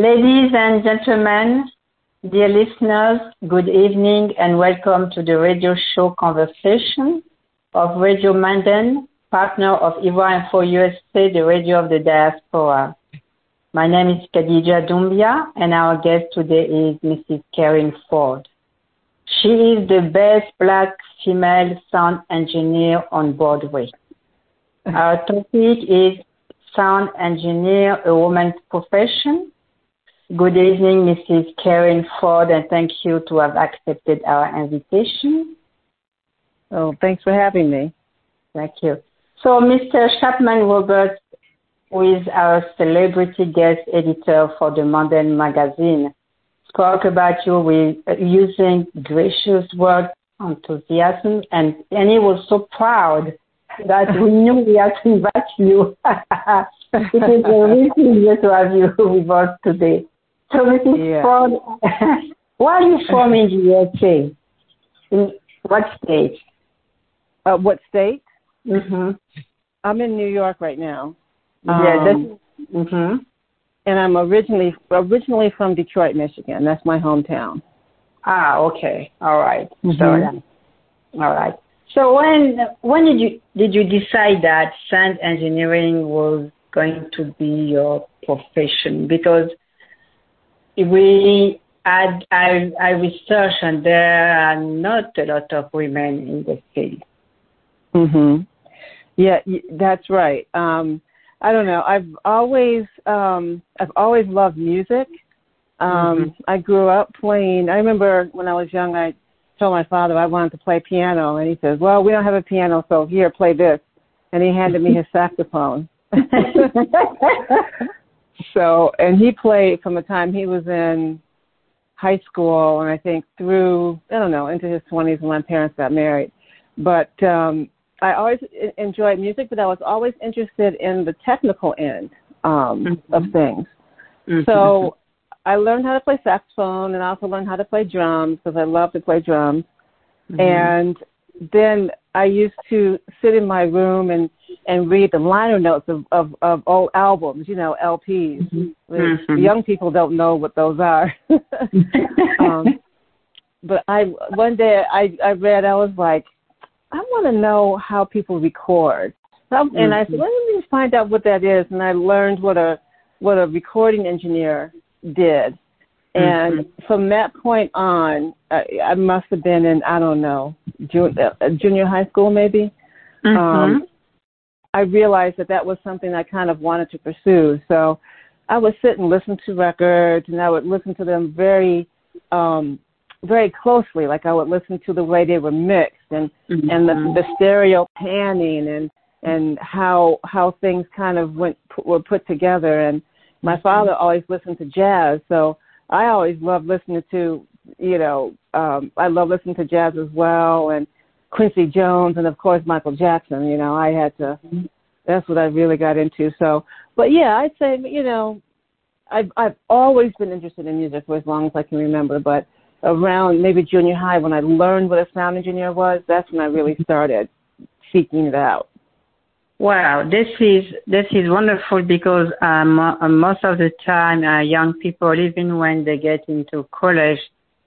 Ladies and gentlemen, dear listeners, good evening and welcome to the radio show conversation of Radio Manden, partner of Ivoire Info USA, the radio of the diaspora. My name is Kadidia Doumbia and our guest today is Mrs. Carin Ford. She is the best black female sound engineer on Broadway. Our topic is sound engineer, a woman's profession. Good evening, Mrs. Carin Ford, and thank you to have accepted our invitation. Oh, thanks for having me. Thank you. So, Mr. Chapman Roberts, who is our celebrity guest editor for the Manden magazine, spoke about you with uh, using gracious words, enthusiasm, and, and he was so proud that we knew we had to invite you. it is a real pleasure to have you with us today. So, Mrs. Yeah. Ford, where are you from in the USA? In what state? Uh, what state? Mm-hmm. I'm in New York right now. Yeah, Um, that's, mm-hmm. and I'm originally originally from Detroit, Michigan. That's my hometown. Ah, okay. All right. So, Mhm. yeah. all right. So when when did you did you decide that sound engineering was going to be your profession? Because we I I, I researched and there are not a lot of women in the field. Mhm. Yeah, that's right. Um I don't know. I've always um I've always loved music. Um I grew up playing. I remember when I was young I told my father I wanted to play piano and he says, "Well, we don't have a piano, so here, play this." And he handed me his saxophone. so, and he played from the time he was in high school and I think through I don't know into his 20s when my parents got married. But um I always enjoyed music, but I was always interested in the technical end um of things. So I learned how to play saxophone and I also learned how to play drums because I love to play drums. And then I used to sit in my room and and read the liner notes of of, of old albums, you know, LPs. which Mhm. Young people don't know what those are. um, but I one day I I read I was like, I want to know how people record. So, and I said, Mhm. let me find out what that is, and I learned what a what a recording engineer did. And from that point on, I, I must have been in I don't know junior, junior high school maybe. Mhm. Um, I realized that that was something I kind of wanted to pursue. So I would sit and listen to records, and I would listen to them very, um, very closely. Like I would listen to the way they were mixed and and the, the stereo panning and and how how things kind of went were put together. And my father always listened to jazz, so I always loved listening to you know um, I love listening to jazz as well and Quincy Jones and of course Michael Jackson. You know, I had to. That's what I really got into. So, but yeah, I'd say you know, I've I've always been interested in music for as long as I can remember. But around maybe junior high, when I learned what a sound engineer was, that's when I really started seeking it out. Wow, this is this is wonderful because um, uh, most of the time, uh, young people, even when they get into college,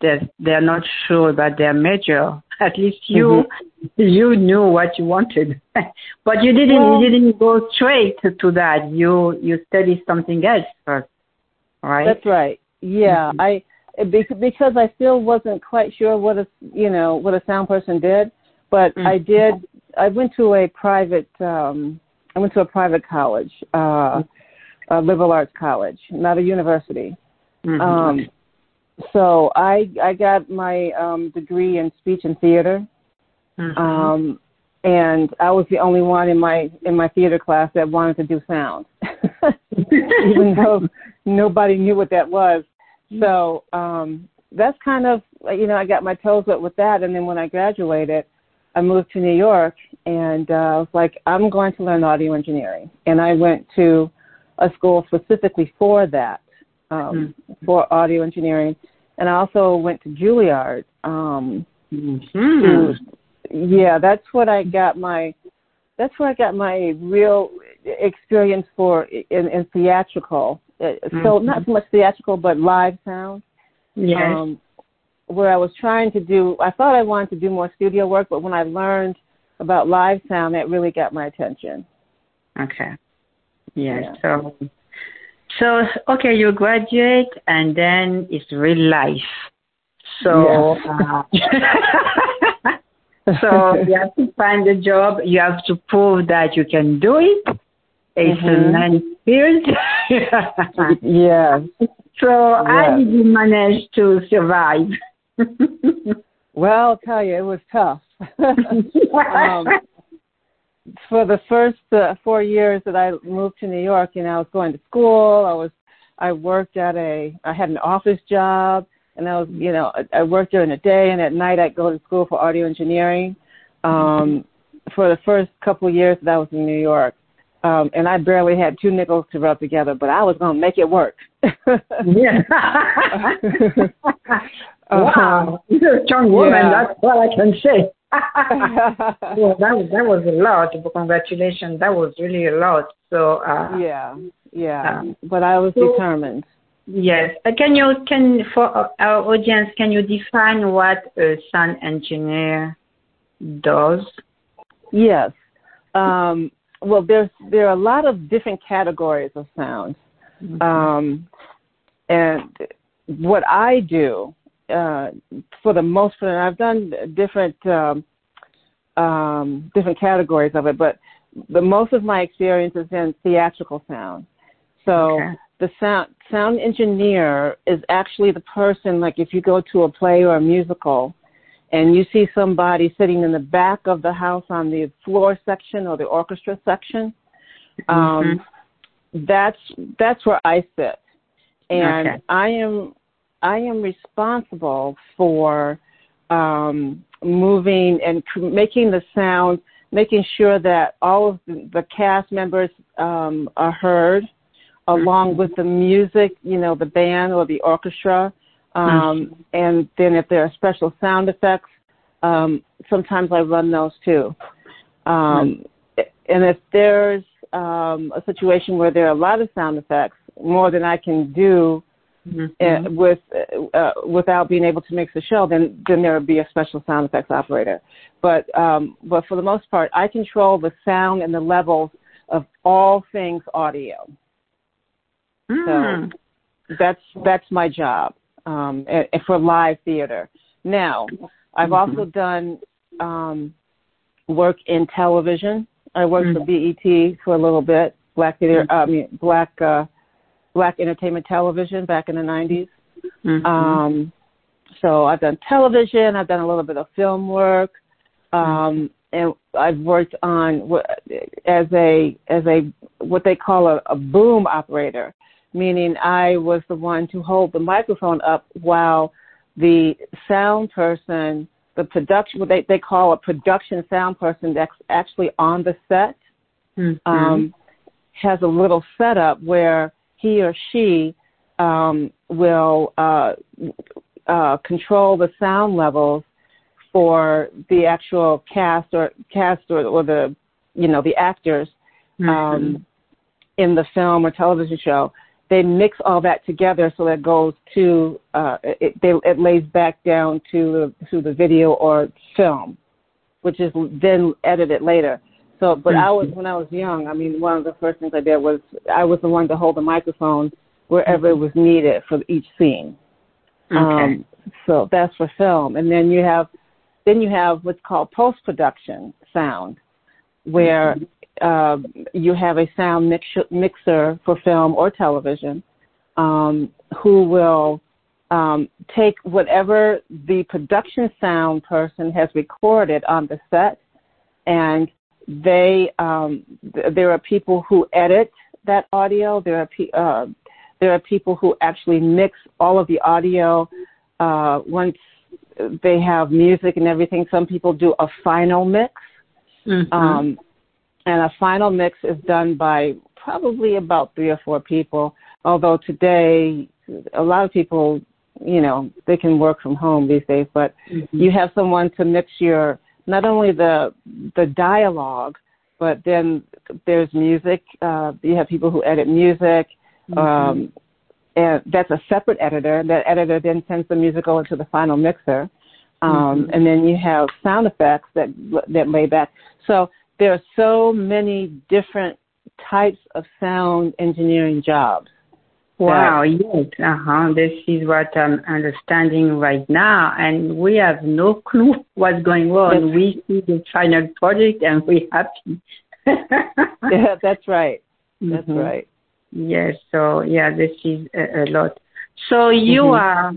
they're they're not sure about their major. At least you you knew what you wanted, but you didn't Well- you didn't go straight to, to that. You you studied something else first, right? That's right. Yeah, Mhm. I bec- because I still wasn't quite sure what a you know what a sound person did, but I Mhm. did. I went to a private. um I went to a private college, uh, a liberal arts college, not a university. Mhm. Um, so I I got my um, degree in speech and theater, Mhm. um, and I was the only one in my in my theater class that wanted to do sound, even though nobody knew what that was. So um, that's kind of you know I got my toes wet with that, and then when I graduated, I moved to New York, and uh, I was like, I'm going to learn audio engineering, and I went to a school specifically for that, um, for audio engineering, and I also went to Juilliard. Um, Mhm. to, yeah, that's what I got my. That's where I got my real experience for in, in theatrical mm-hmm. so not so much theatrical, but live sound. Yes. Um, where I was trying to do, I thought I wanted to do more studio work, but when I learned about live sound, that really got my attention. Okay. Yes. Yeah. So, so okay, you graduate, and then it's real life. So, uh, so you have to find a job. You have to prove that you can do it. It's mm-hmm. a nice field. yeah. So yes. how did you manage to survive? Well, I'll tell you, it was tough. um, for the first uh, four years that I moved to New York, you know, I was going to school. I was, I worked at a, I had an office job, and I was, you know, I, I worked during the day, and at night I'd go to school for audio engineering. Um, for the first couple of years that I was in New York, um, and I barely had two nickels to rub together, but I was going to make it work. yeah. wow, you're a strong woman. Yeah. That's what I can say. well, that was that was a lot. Congratulations. That was really a lot. So uh, yeah, yeah. Um, but I was so, determined. Yes. Uh, can you can for our audience can you define what a sound engineer does? Yes. Um, well, there's there are a lot of different categories of sound, mm-hmm. um, and what I do uh, for the most part, I've done different um, um, different categories of it, but the most of my experience is in theatrical sound. So okay. the sound sound engineer is actually the person. Like if you go to a play or a musical, and you see somebody sitting in the back of the house on the floor section or the orchestra section, um, mm-hmm. that's that's where I sit, and okay. I am I am responsible for um, moving and making the sound, making sure that all of the, cast members um, are heard, along mm-hmm. with the music, you know, the band or the orchestra. Um, mm-hmm. And then if there are special sound effects, um, sometimes I run those too. Um, and if there's um, a situation where there are a lot of sound effects, more than I can do mm-hmm. uh, with uh, without being able to mix the show, then then there would be a special sound effects operator. But um, but for the most part, I control the sound and the levels of all things audio. Mm. So that's that's my job um, and, and for live theater. Now, I've mm-hmm. also done um, work in television. I worked mm-hmm. for BET for a little bit, Black Theater, mm-hmm. I mean Black uh, Black Entertainment Television back in the 90s. Mm-hmm. Um, so I've done television. I've done a little bit of film work, um, and I've worked on as a as a what they call a, a boom operator, meaning I was the one to hold the microphone up while the sound person, the production, what they they call a production sound person that's actually on the set, mm-hmm. um, has a little setup where he or she um, will uh, uh, control the sound levels for the actual cast or cast or, or the you know the actors mm-hmm. um, in the film or television show. They mix all that together so that goes to uh, it, they, it lays back down to to the video or film, which is then edited later. So, but I was when I was young. I mean, one of the first things I did was I was the one to hold the microphone wherever it was needed for each scene. Okay. Um, so that's for film, and then you have then you have what's called post production sound, where uh, you have a sound mix- mixer for film or television, um, who will um, take whatever the production sound person has recorded on the set and they um, th- there are people who edit that audio. There are pe- uh, there are people who actually mix all of the audio uh, once they have music and everything. Some people do a final mix, mm-hmm. um, and a final mix is done by probably about three or four people. Although today, a lot of people, you know, they can work from home these days, but mm-hmm. you have someone to mix your not only the the dialogue, but then there's music. Uh, you have people who edit music. Mm-hmm. Um, and that's a separate editor. That editor then sends the music over to the final mixer, um, mm-hmm. and then you have sound effects that that lay back. So there are so many different types of sound engineering jobs. Wow, yes, uh-huh. This is what I'm understanding right now, and we have no clue what's going on. we see the final project and we're happy. yeah, that's right. That's mm-hmm. right. Yes, so yeah, this is a, a lot. So you mm-hmm. are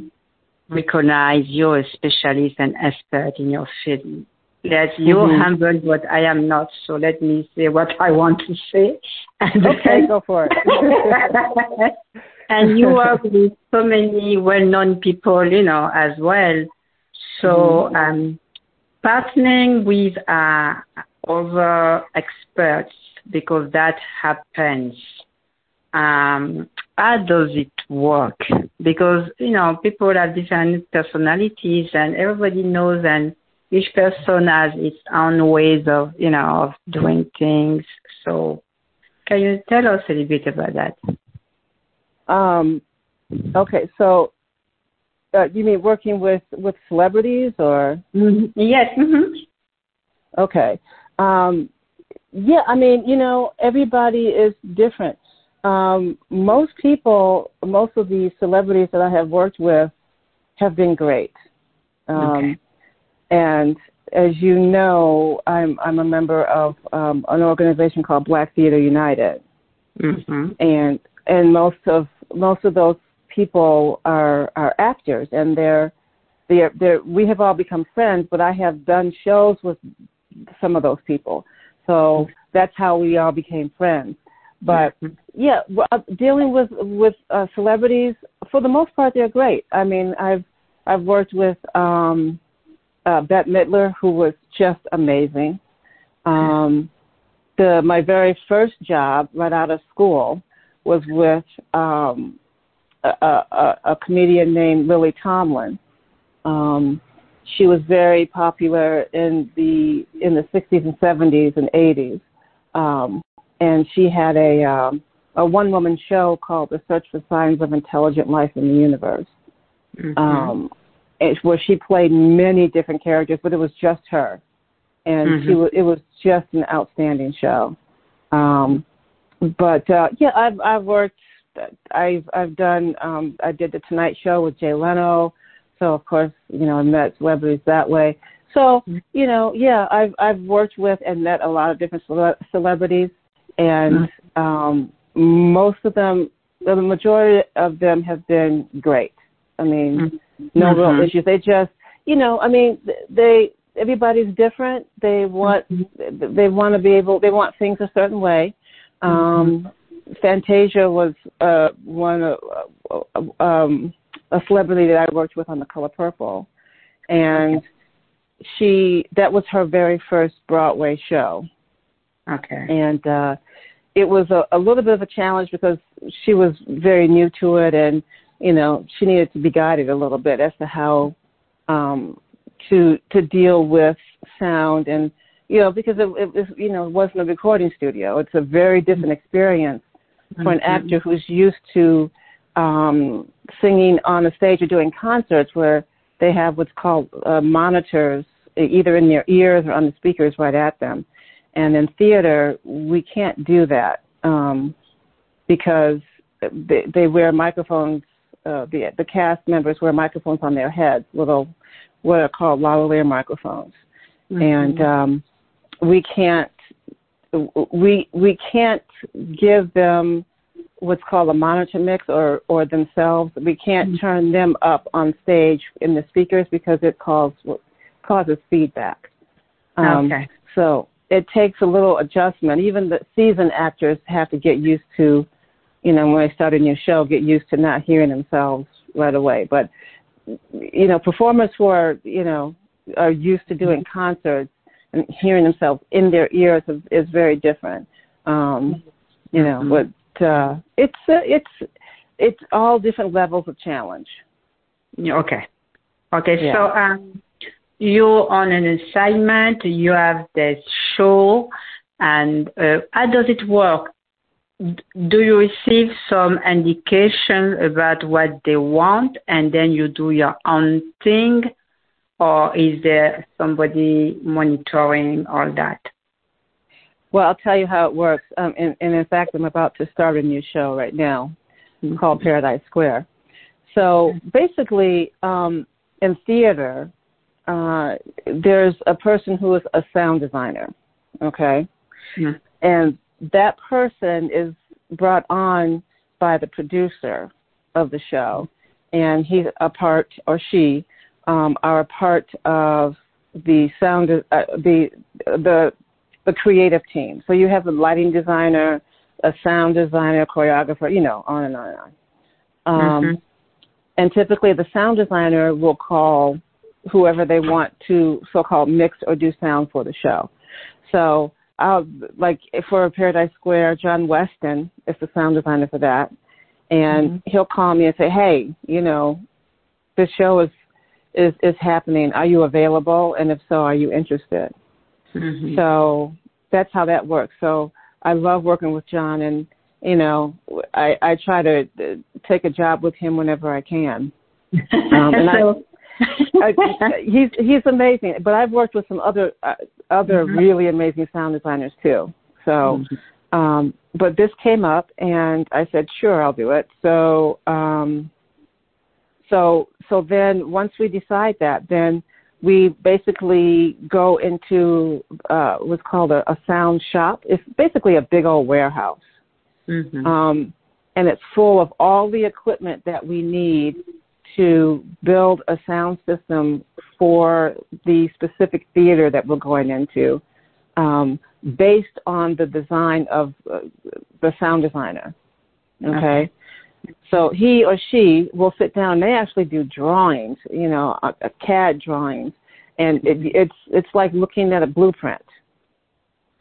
recognized, you're a specialist and expert in your field. Yes, you're mm-hmm. humble, but I am not. So let me say what I want to say. And okay, go for it. and you work with so many well-known people, you know, as well. So mm-hmm. um, partnering with uh, other experts because that happens. Um, how does it work? Because you know people have different personalities, and everybody knows, and each person has its own ways of you know of doing things. So, can you tell us a little bit about that? Um, okay, so uh, you mean working with with celebrities or? Mm-hmm. Yes. Mm-hmm. Okay. Um, yeah, I mean, you know, everybody is different. Um, most people, most of the celebrities that I have worked with have been great. Um, okay. And as you know, I'm I'm a member of um, an organization called Black Theater United, mm-hmm. and and most of most of those people are are actors, and they're they're they're we have all become friends. But I have done shows with some of those people, so that's how we all became friends. But yeah, uh, dealing with with uh, celebrities for the most part, they're great. I mean, I've I've worked with um, uh, Bette Midler, who was just amazing. Um, the my very first job right out of school was with um, a, a, a comedian named Lily Tomlin. Um, she was very popular in the in the 60s and 70s and 80s, um, and she had a um, a one woman show called The Search for Signs of Intelligent Life in the Universe, mm-hmm. um, where she played many different characters, but it was just her, and mm-hmm. she was it was just an outstanding show. Um, but uh, yeah, I've I've worked. I've I've done. Um, I did the Tonight Show with Jay Leno, so of course you know I met celebrities that way. So you know, yeah, I've I've worked with and met a lot of different cele- celebrities, and um, most of them, the majority of them have been great. I mean, no mm-hmm. real issues. They just, you know, I mean, they everybody's different. They want mm-hmm. they want to be able. They want things a certain way. Um, mm-hmm. Fantasia was uh, one uh, um, a celebrity that I worked with on The Color Purple, and she that was her very first Broadway show. Okay. And uh, it was a, a little bit of a challenge because she was very new to it, and you know she needed to be guided a little bit as to how um, to to deal with sound and you know, because it, it, it you know it wasn't a recording studio. It's a very different experience for an mm-hmm. actor who's used to um, singing on a stage or doing concerts where they have what's called uh, monitors either in their ears or on the speakers right at them. And in theater, we can't do that um, because they, they wear microphones. Uh, the the cast members wear microphones on their heads, little what are called lavalier microphones, mm-hmm. and um, we can't we we can't give them what's called a monitor mix or or themselves. We can't mm-hmm. turn them up on stage in the speakers because it causes causes feedback. Um, okay. So it takes a little adjustment. Even the seasoned actors have to get used to, you know, when they start a new show, get used to not hearing themselves right away. But you know, performers who are you know are used to doing concerts and hearing themselves in their ears is, is very different. Um, you know, mm-hmm. but uh, it's uh, it's it's all different levels of challenge. Okay, okay. Yeah. So um, you're on an assignment. You have this show, and uh, how does it work? Do you receive some indication about what they want and then you do your own thing or is there somebody monitoring all that? Well, I'll tell you how it works. Um, and, and, in fact, I'm about to start a new show right now mm-hmm. called Paradise Square. So basically, um, in theater, uh, there's a person who is a sound designer, okay? Mm-hmm. And that person is brought on by the producer of the show, and he's a part, or she, um, are a part of the sound, uh, the the the creative team. So you have a lighting designer, a sound designer, a choreographer, you know, on and on and on. Um, mm-hmm. And typically, the sound designer will call whoever they want to so-called mix or do sound for the show. So I'll like for Paradise Square, Jon Weston is the sound designer for that, and mm-hmm. he'll call me and say, "Hey, you know, this show is is is happening. Are you available? And if so, are you interested?" Mm-hmm. So that's how that works. So I love working with Jon, and you know, I I try to uh, take a job with him whenever I can. Um, and so, I, he's he's amazing. But I've worked with some other uh, other mm-hmm. really amazing sound designers too. So, mm-hmm. um, but this came up, and I said, sure, I'll do it. So, um, so so then once we decide that, then we basically go into uh, what's called a, a sound shop. It's basically a big old warehouse. Mm-hmm. Um, and it's full of all the equipment that we need to build a sound system for the specific theater that we're going into um, based on the design of uh, the sound designer. Okay? okay? So he or she will sit down and they actually do drawings, you know, a, a CAD drawings. And it, it's it's like looking at a blueprint.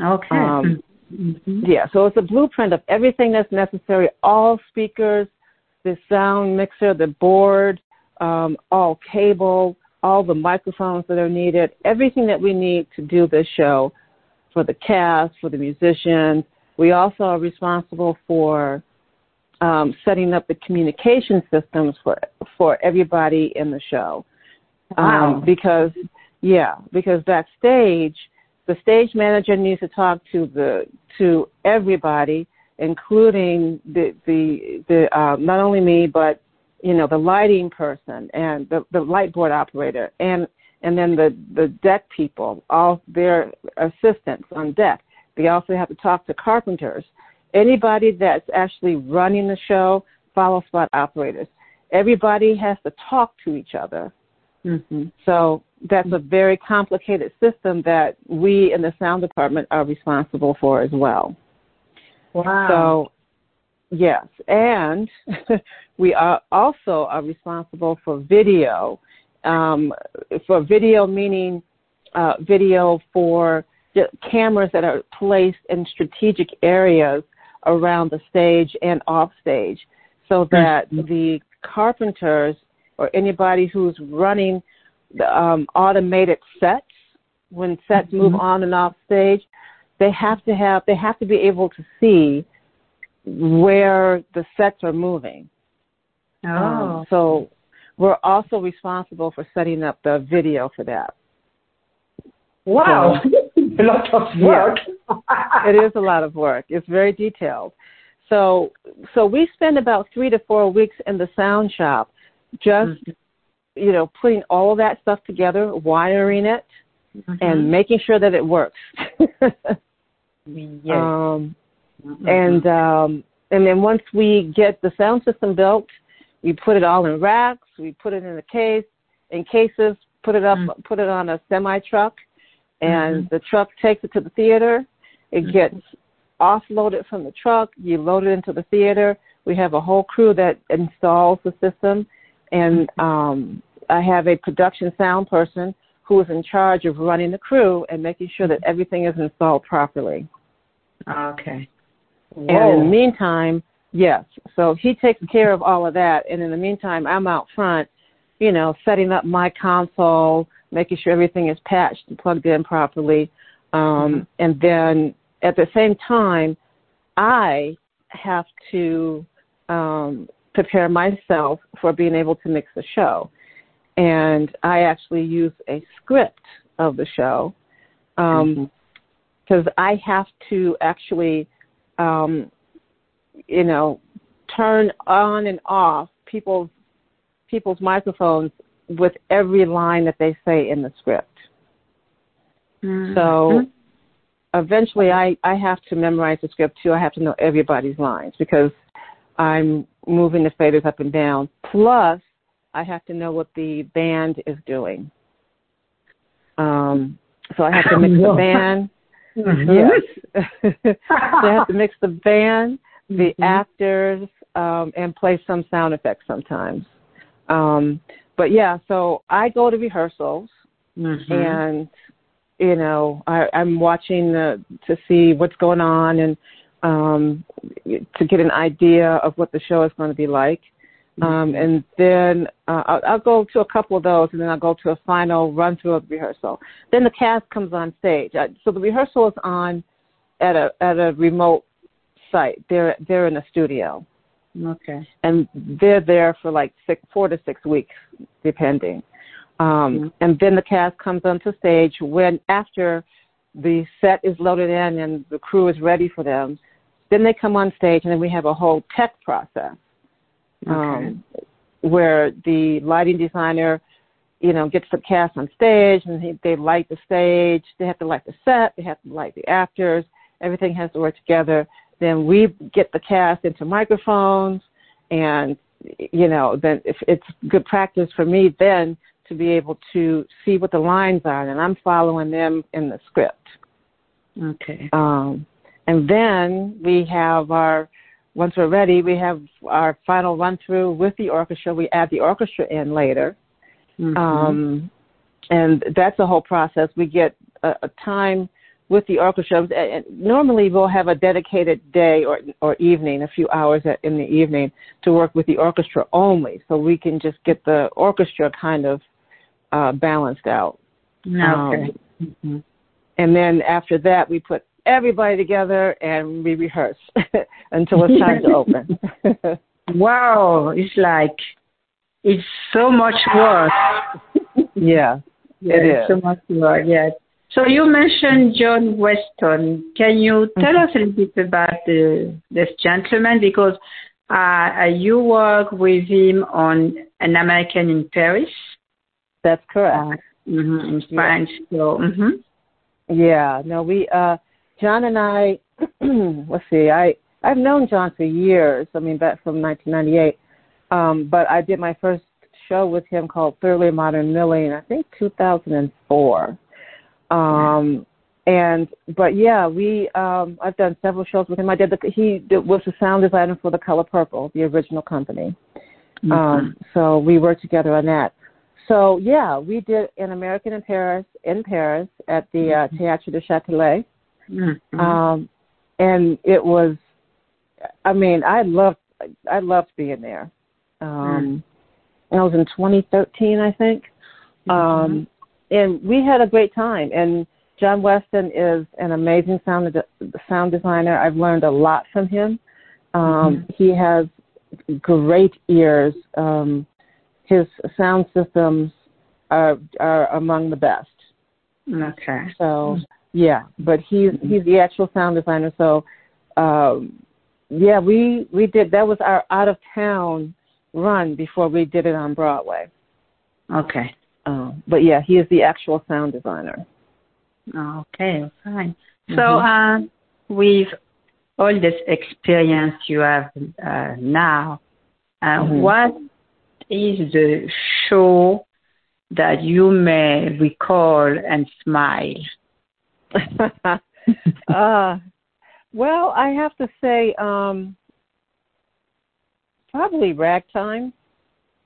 Okay. Um, mm-hmm. Yeah, so it's a blueprint of everything that's necessary, all speakers, the sound mixer, the board, um, all cable, all the microphones that are needed, everything that we need to do this show for the cast, for the musicians. We also are responsible for um, setting up the communication systems for for everybody in the show. Wow. Um, because yeah, because backstage, the stage manager needs to talk to the to everybody, including the the the uh, not only me but you know the lighting person and the the light board operator and and then the the deck people, all their assistants on deck. They also have to talk to carpenters, anybody that's actually running the show, follow spot operators. Everybody has to talk to each other. Mm-hmm. So that's a very complicated system that we in the sound department are responsible for as well. Wow. Yes, and we are also are responsible for video. Um, for video meaning uh, video for cameras that are placed in strategic areas around the stage and off stage, so that mm-hmm. the carpenters or anybody who's running the, um, automated sets when sets mm-hmm. move on and off stage, they have to have they have to be able to see where the sets are moving. Oh. Um, so we're also responsible for setting up the video for that. Wow, so, a lot of work. Yeah, it is a lot of work. It's very detailed. So, so we spend about three to four weeks in the sound shop, just mm-hmm. you know, putting all of that stuff together, wiring it, mm-hmm. and making sure that it works. yes. Um, Mm-hmm. And um, and then once we get the sound system built, we put it all in racks. We put it in a case, in cases. Put it up, mm-hmm. put it on a semi truck, and mm-hmm. the truck takes it to the theater. It mm-hmm. gets offloaded from the truck. You load it into the theater. We have a whole crew that installs the system, and um, I have a production sound person who is in charge of running the crew and making sure that everything is installed properly. Okay. Whoa. And in the meantime, yes. So he takes care of all of that. And in the meantime, I'm out front, you know, setting up my console, making sure everything is patched and plugged in properly. Um, mm-hmm. And then at the same time, I have to um, prepare myself for being able to mix the show. And I actually use a script of the show because um, mm-hmm. I have to actually, um, you know, turn on and off people's people's microphones with every line that they say in the script. Mm-hmm. So eventually I, I have to memorize the script too. I have to know everybody's lines because I'm moving the faders up and down. Plus, I have to know what the band is doing. Um, so I have to mix the band. Mm-hmm. Yes. I have to mix the band, the mm-hmm. actors, um, and play some sound effects sometimes. Um, but yeah, so I go to rehearsals mm-hmm. and you know I, I'm watching the, to see what's going on and um, to get an idea of what the show is going to be like. Um, and then uh, I'll, I'll go to a couple of those, and then I'll go to a final run through of the rehearsal. Then the cast comes on stage. Uh, so the rehearsal is on at a at a remote site. They're they're in a studio. Okay. And they're there for like six, four to six weeks, depending. Um, mm-hmm. And then the cast comes onto stage when after the set is loaded in and the crew is ready for them. Then they come on stage, and then we have a whole tech process okay. um, where the lighting designer, you know, gets the cast on stage, and he, they light the stage. They have to light the set. They have to light the actors. Everything has to work together. Then we get the cast into microphones, and you know, then if it's good practice for me then to be able to see what the lines are, and I'm following them in the script. Okay. Um, and then we have our, once we're ready, we have our final run through with the orchestra. We add the orchestra in later. Mm-hmm. Um, and that's a whole process. We get a, a time with the orchestra. And normally we'll have a dedicated day or, or evening, a few hours in the evening to work with the orchestra only. So we can just get the orchestra kind of uh, balanced out. Okay. Um, mm-hmm. And then after that, we put everybody together and we rehearse until it's time to open. wow, it's like it's so much work. yeah, yeah, it is. so much work. Yeah. So you mentioned Jon Weston. Can you tell mm-hmm. us a little bit about the, this gentleman because uh, you work with him on An American in Paris. That's correct. Uh, mm-hmm, in French. Yeah. So, mm-hmm. yeah, no, we, uh, Jon and I, let's see, I, I've known Jon for years. I mean, back from 1998. Um, but I did my first show with him called Thoroughly Modern Millie in I think 2004. Um, and but yeah, we um, I've done several shows with him. I did the he did, was the sound designer for the Color Purple, the original company. Mm-hmm. Um, so we worked together on that. So yeah, we did an American in Paris in Paris at the uh, mm-hmm. Théâtre du Châtelet, mm-hmm. um, and it was. I mean, I loved I loved being there. Um, mm. I was in 2013, I think, mm-hmm. um, and we had a great time. And Jon Weston is an amazing sound sound designer. I've learned a lot from him. Um, mm-hmm. He has great ears. Um, his sound systems are are among the best. Okay. So yeah, but he's he's the actual sound designer. So um, yeah, we we did that was our out of town run before we did it on Broadway. Okay. Um, but yeah, he is the actual sound designer. Okay, fine. Mm-hmm. So uh, with all this experience you have uh, now, uh, mm-hmm. what is the show that you may recall and smile? uh, well, I have to say, um, probably Ragtime.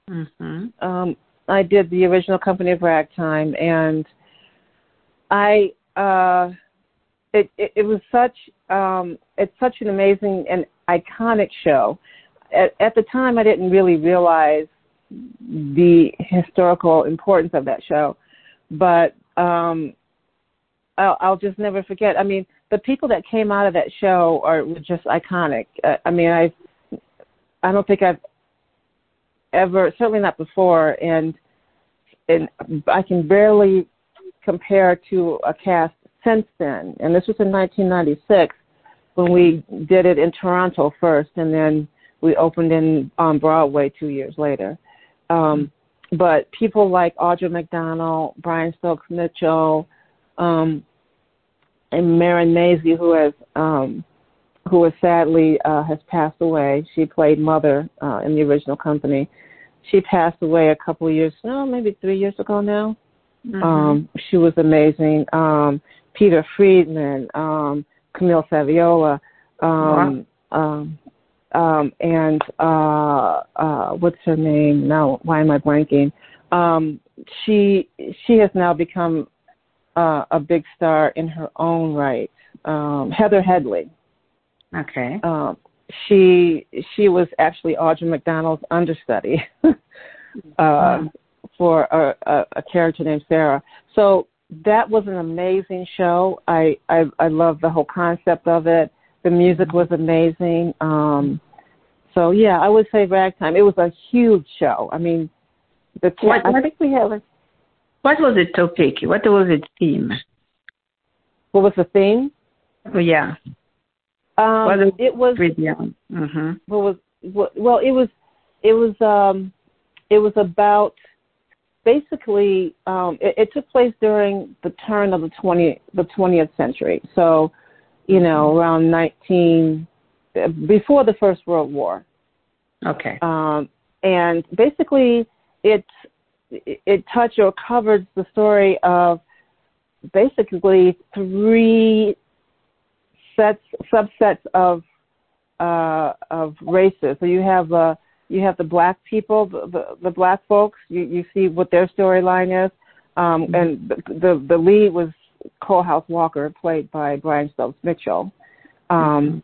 Mm-hmm. Um, I did the original company of Ragtime, and I uh, it, it it was such um, it's such an amazing and iconic show. At, at the time, I didn't really realize the historical importance of that show, but um, I'll, I'll just never forget. I mean, the people that came out of that show are just iconic. Uh, I mean, I I don't think I've ever, certainly not before, and and I can barely compare to a cast since then. And this was in 1996 when we did it in Toronto first, and then we opened in on Broadway two years later. Um, but people like Audra McDonald, Brian Stokes Mitchell, um, and Marin Mazzie, who has um, who has sadly uh, has passed away. She played Mother uh, in the original company. She passed away a couple of years, no, maybe three years ago now. Mm-hmm. Um, she was amazing. Um, Peter Friedman, um, Camille Saviola, um, wow. um, um, and uh, uh, what's her name now? Why am I blanking? Um, she she has now become uh, a big star in her own right. Um, Heather Headley. Okay. Um, she she was actually Audra McDonald's understudy uh, wow. for a, a, a character named Sarah. So that was an amazing show. I I, I love the whole concept of it. The music was amazing. Um, so yeah, I would say Ragtime. It was a huge show. I mean, the what, I think we have. What was the topic? What was the theme? What was the theme? Oh yeah. Um, well, it was. Mm-hmm. What was what, well? It was. It was. Um, it was about basically. Um, it, it took place during the turn of the twenty the twentieth century. So, you know, mm-hmm. around nineteen before the First World War. Okay. Um, and basically, it it touched or covered the story of basically three sets subsets of uh, of races. So you have uh, you have the black people, the, the, the black folks. You, you see what their storyline is, um, mm-hmm. and the, the the lead was Coalhouse Walker, played by Brian Stokes Mitchell. Um, mm-hmm.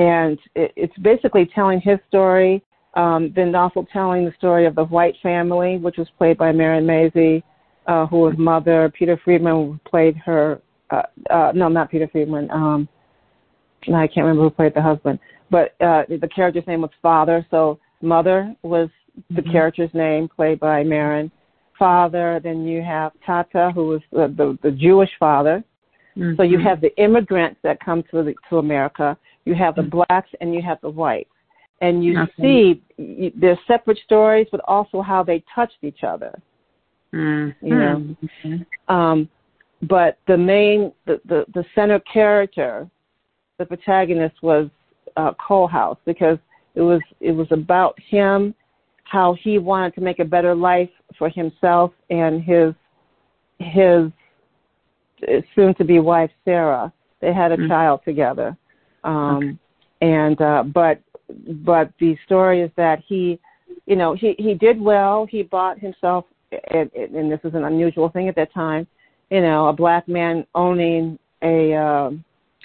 And it, it's basically telling his story, um, then also telling the story of the white family, which was played by Marin Mazzie, uh, who was mother. Peter Friedman played her. Uh, uh, no, not Peter Friedman. Um, I can't remember who played the husband, but uh, the character's name was Father. So Mother was the mm-hmm. character's name, played by Marin. Father, then you have Tateh, who was the, the, the Jewish father. Mm-hmm. So you mm-hmm. have the immigrants that come to the, to America. You have the mm-hmm. blacks and you have the whites, and you okay. see they're separate stories, but also how they touched each other. Mm-hmm. You know, mm-hmm. um, but the main the, the the center character the protagonist was uh, Coalhouse because it was it was about him, how he wanted to make a better life for himself and his his soon to be wife Sarah. They had a mm-hmm. child together, um, okay. and uh, but but the story is that he, you know, he he did well. He bought himself, and, and this was an unusual thing at that time, you know, a black man owning a. Uh,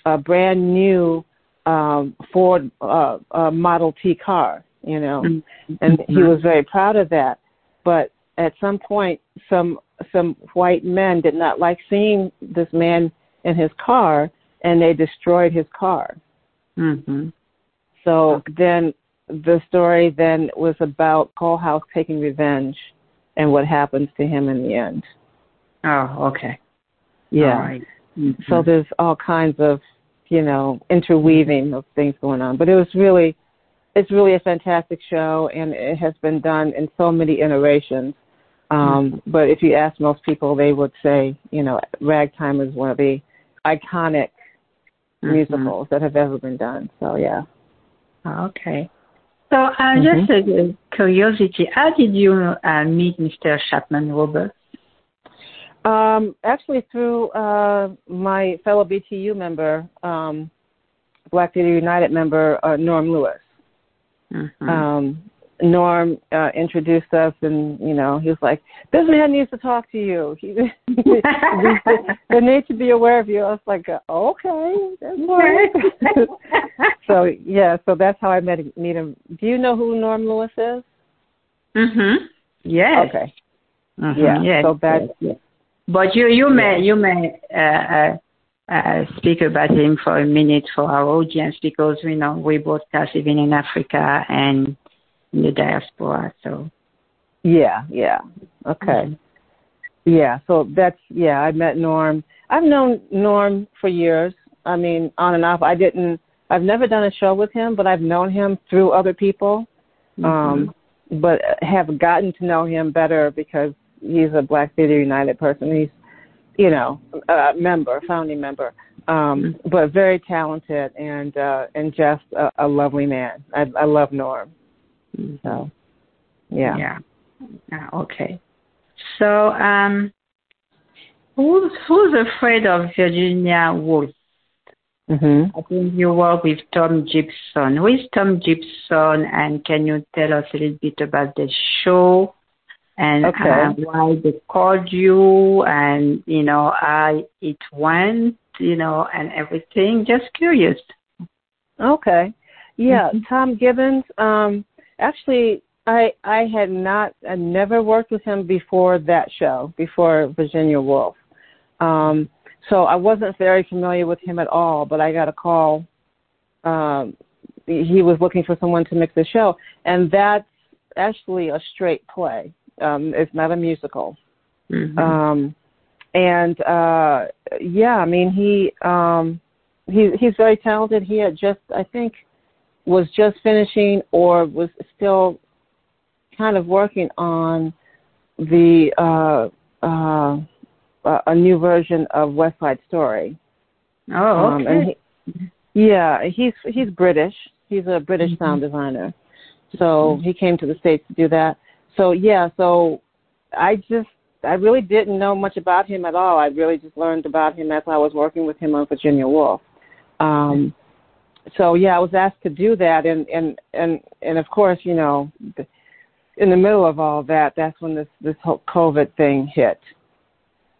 a brand new um, Ford uh, uh, Model T car, you know, mm-hmm. and he was very proud of that. But at some point, some some white men did not like seeing this man in his car, and they destroyed his car. Mm-hmm. So then the story then was about Coalhouse taking revenge and what happens to him in the end. Oh, okay. Yeah. Right. Mm-hmm. So there's all kinds of you know, interweaving of things going on. But it was really, it's really a fantastic show, and it has been done in so many iterations. Um, mm-hmm. But if you ask most people, they would say, you know, Ragtime is one of the iconic mm-hmm. musicals that have ever been done. So yeah. Okay. So uh, mm-hmm. just a curiosity, how did you uh, meet Mr. Chapman Roberts? Um, actually, through uh, my fellow BTU member, um, Black Theater United member, uh, Norm Lewis. Mm-hmm. Um, Norm uh, introduced us, and you know, he was like, "This man needs to talk to you. He, they need to be aware of you." I was like, "Okay, that's right." so yeah, so that's how I met meet him. Do you know who Norm Lewis is? Mhm. Yes. Okay. Mm-hmm. Yeah. Yes. So that yes, yes. But you you may you may uh, uh, uh, speak about him for a minute for our audience because we know we broadcast even in Africa and in the diaspora. So. Yeah, yeah. Okay. Mm-hmm. Yeah, so that's yeah, I met Norm. I've known Norm for years. I mean, on and off. I didn't I've never done a show with him, but I've known him through other people. Mm-hmm. Um but have gotten to know him better because he's a Black Theater United person. He's you know, a member, founding member. Um mm-hmm. but very talented and uh and just a, a lovely man. I I love Norm. So yeah. Yeah. Uh, okay. So, um, who's who's afraid of Virginia Woolf? Mm-hmm. I think you work with Tom Gibson. Who is Tom Gibson, and can you tell us a little bit about the show and okay. uh, why they called you, and you know how it went, you know, and everything? Just curious. Okay, yeah, mm-hmm. Tom Gibbons. Um, actually, I I had not I never worked with him before that show, before Virginia Woolf. Um, so I wasn't very familiar with him at all, but I got a call. Um, he was looking for someone to mix the show, and that's actually a straight play. Um, it's not a musical. Mm-hmm. Um, and uh, yeah, I mean he um, he he's very talented. He had just I think was just finishing or was still kind of working on the uh, uh, a new version of West Side Story. Oh, okay. Um, and he, yeah, he's he's British. He's a British mm-hmm. sound designer. So mm-hmm. he came to the states to do that. So yeah, so I just I really didn't know much about him at all. I really just learned about him as I was working with him on Virginia Woolf. Um, so yeah, I was asked to do that, and and and and of course, you know, in the middle of all that, that's when this this whole COVID thing hit.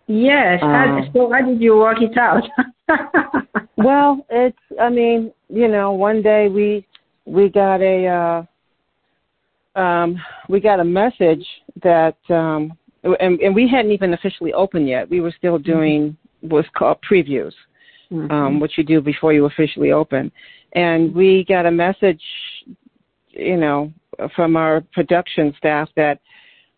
Yes. Um, so how did you work it out? well, it's. I mean, you know, one day we we got a uh, um, we got a message that, um, and, and we hadn't even officially opened yet. We were still doing mm-hmm. what's called previews, mm-hmm. um, which you do before you officially open. And we got a message, you know, from our production staff that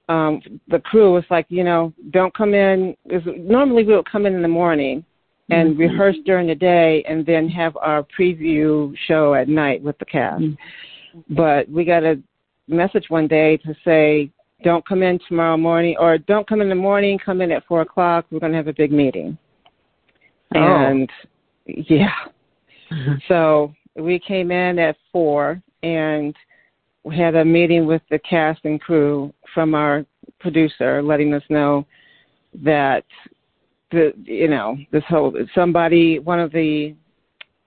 um the crew was like, you know, don't come in. Normally we would come in in the morning and mm-hmm. rehearse during the day and then have our preview show at night with the cast. Mm-hmm. But we got a message one day to say, don't come in tomorrow morning or don't come in the morning, come in at four o'clock. We're going to have a big meeting. Oh. And yeah. So we came in at four and we had a meeting with the cast and crew from our producer, letting us know that the you know this whole somebody one of the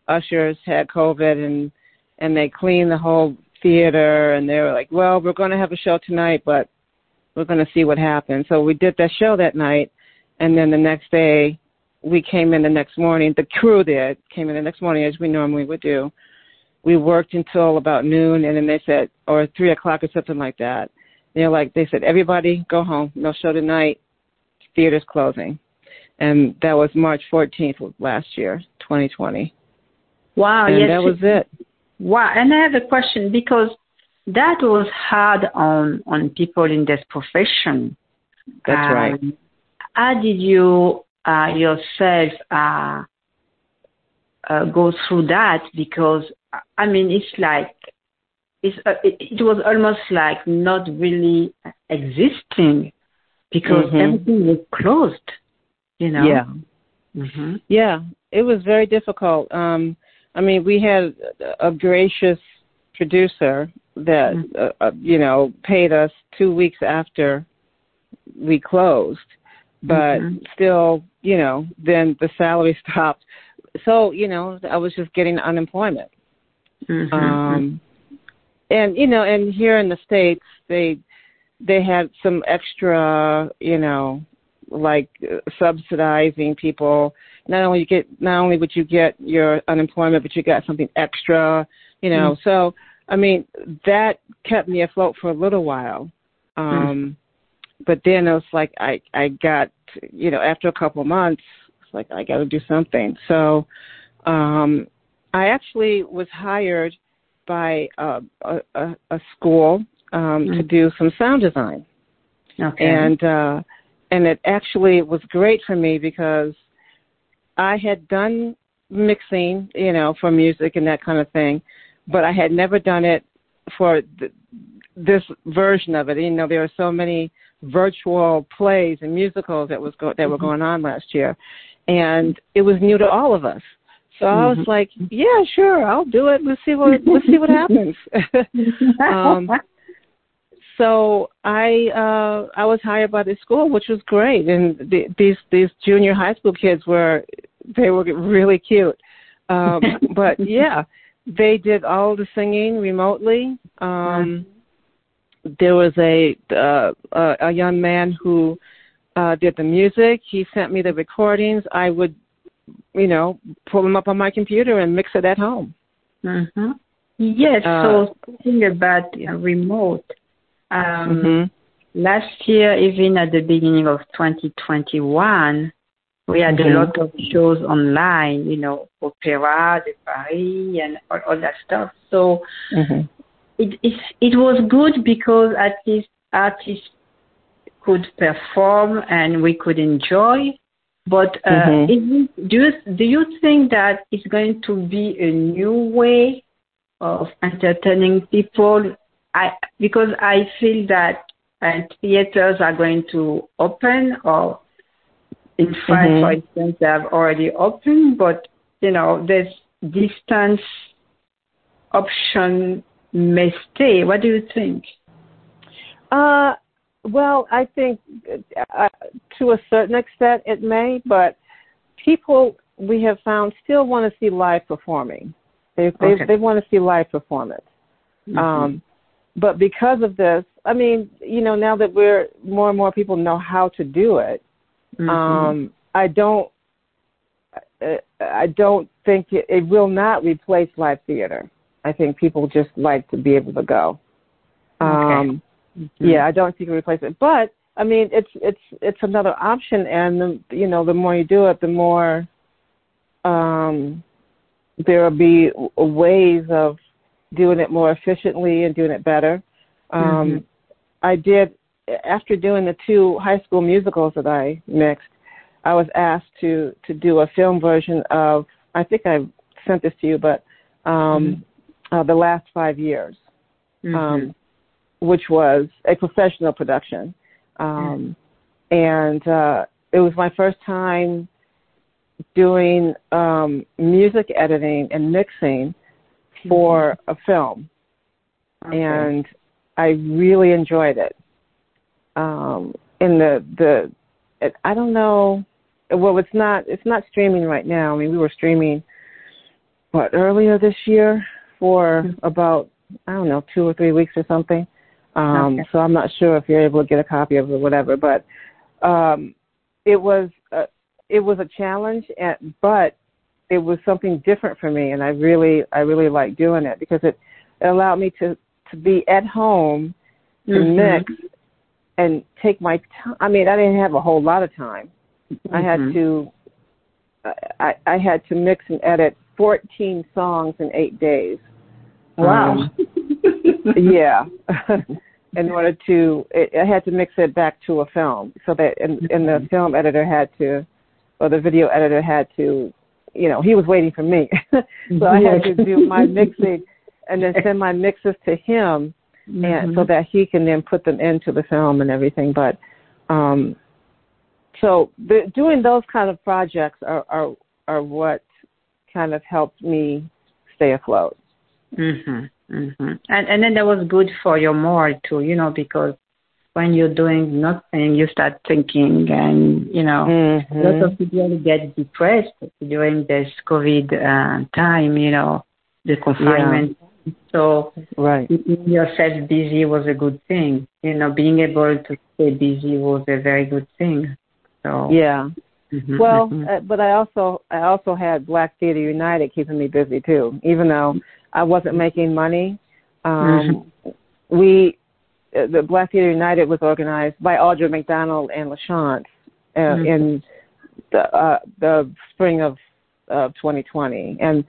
ushers had COVID and and they cleaned the whole theater and they were like, well, we're going to have a show tonight, but we're going to see what happens. So we did that show that night, and then the next day we came in the next morning. The crew did came in the next morning as we normally would do, we worked until about noon, and then they said, or three o'clock or something like that. They're like, they said, everybody go home. No show tonight. Theater's closing, and that was March 14th last year, 2020. Wow! And yes, that was it. Wow! And I have a question because that was hard on on people in this profession. That's um, right. How did you uh, yourself uh, uh, go through that? Because I mean, it's like it's uh, it, it, was almost like not really existing because mm-hmm. everything was closed. You know. Yeah. Mm-hmm. Yeah, it was very difficult. Um, I mean, we had a gracious producer that mm-hmm. uh, uh, you know paid us two weeks after we closed, but mm-hmm. still, you know, then the salary stopped. So you know, I was just getting unemployment. Mm-hmm. Um, and you know, and here in the states, they they had some extra, you know, like uh, subsidizing people. Not only you get, not only would you get your unemployment, but you got something extra, you know. Mm-hmm. So, I mean, that kept me afloat for a little while. Um, mm-hmm. But then it was like I I got, you know, after a couple of months, it's Like I got to do something. So um, I actually was hired by a, a, a school um, mm-hmm. to do some sound design. Okay. And uh, and it actually was great for me because I had done mixing, you know, for music and that kind of thing, but I had never done it for th- this version of it. You know, there are so many virtual plays and musicals that was go- that were mm-hmm. going on last year, and it was new to all of us. So I was mm-hmm. like, yeah, sure, I'll do it. Let's see what let's see what happens. um, so I uh I was hired by the school, which was great, and the, these these junior high school kids were they were really cute. Um, but yeah, they did all the singing remotely. Um, there was a uh, a young man who uh, did the music. He sent me the recordings. I would, you know, pull them up on my computer and mix it at home. Mm-hmm. Yes. Uh, so thinking about remote, um, mm-hmm. last year, even at the beginning of 2021, we had mm-hmm. a lot of shows online, you know, Opera de Paris and all, all that stuff. So mm-hmm. It, it it was good because at least artists could perform and we could enjoy. But uh, mm-hmm. do you do you think that it's going to be a new way of entertaining people? I because I feel that uh, theaters are going to open or in France, mm-hmm. for instance, they have already opened, but you know, this distance option may stay. What do you think? Uh, well, I think uh, to a certain extent it may, but people we have found still want to see live performing. They they, okay. they want to see live performance. Mm-hmm. Um, but because of this, I mean, you know, now that we're more and more people know how to do it, Mm-hmm. Um, I don't. I don't think it, it will not replace live theater. I think people just like to be able to go. Um. Mm-hmm. Yeah, I don't think a replacement, but I mean, it's it's it's another option, and the, you know, the more you do it, the more um, there will be ways of doing it more efficiently and doing it better. Um, mm-hmm. I did after doing the two high school musicals that I mixed, I was asked to to do a film version of. I think I sent this to you, but um, mm-hmm. Uh, the last five years, mm-hmm. um, which was a professional production, um, mm-hmm. and uh, it was my first time doing um, music editing and mixing for mm-hmm. a film, okay. and I really enjoyed it um in the the it, I don't know well it's not it's not streaming right now. I mean we were streaming what earlier this year for mm-hmm. about I don't know two or three weeks or something. Um okay. so I'm not sure if you're able to get a copy of it or whatever but um it was a, it was a challenge and but it was something different for me and I really I really like doing it because it, it allowed me to to be at home to mm-hmm. mix and take my time. I mean, I didn't have a whole lot of time. Mm-hmm. I had mm-hmm. to, I, I had to mix and edit 14 songs in eight days. Wow. Um, yeah. in order to, it, I had to mix it back to a film so that, and, and the mm-hmm. film editor had to, or the video editor had to, you know, he was waiting for me. so I had to do my mixing and then send my mixes to him mm-hmm. and so that he can then put them into the film and everything. But um, so the, doing those kind of projects are, are are what kind of helped me stay afloat. Mhm. Mhm. And and then that was good for your moral too, you know, because when you're doing nothing, you start thinking, and you know, mm-hmm. lots of people get depressed during this COVID uh, time. You know, the confinement. Yeah. So right. keeping yourself busy was a good thing. You know, being able to stay busy was a very good thing. So yeah. Mm-hmm, well, mm-hmm. Uh, but I also I also had Black Theater United keeping me busy too. Even though I wasn't making money, um, mm-hmm. we uh, the Black Theater United was organized by Audra McDonald and LaChanze uh, mm-hmm. in the uh, the spring of of 2020, and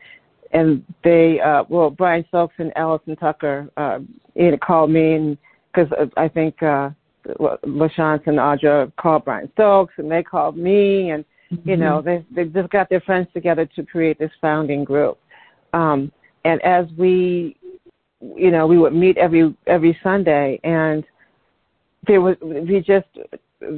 and they uh, well Brian Stokes and Allison Tucker uh, you know, called me and because I think uh, LaChanze and Audra called Brian Stokes and they called me and mm-hmm. you know they they just got their friends together to create this founding group. Um, and as we you know we would meet every every Sunday and there was we just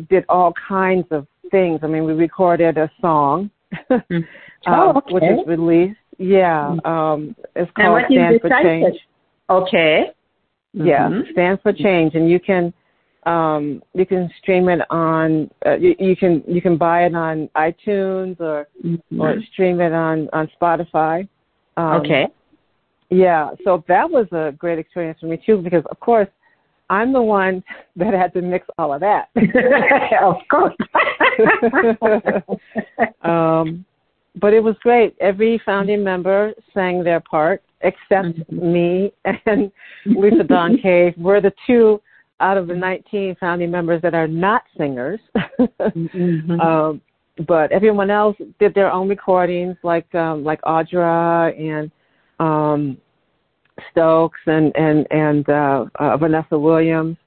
did all kinds of things. I mean, we recorded a song, mm-hmm. oh, okay. which is released. Yeah, mm-hmm. um, it's called Stand for Change. Okay. Yeah, mm-hmm. Stand for Change, and you can um, you can stream it on uh, you, you, can you can buy it on iTunes or mm-hmm. or stream it on on Spotify. Um, okay. Yeah, so that was a great experience for me too because of course I'm the one that had to mix all of that. of course. um, but it was great. Every founding member sang their part except mm-hmm. me and Lisa Dawn Cave. We're the two out of the 19 founding members that are not singers. mm-hmm. um, but everyone else did their own recordings, like um, like Audra and um, Stokes and and and uh, uh, Vanessa Williams.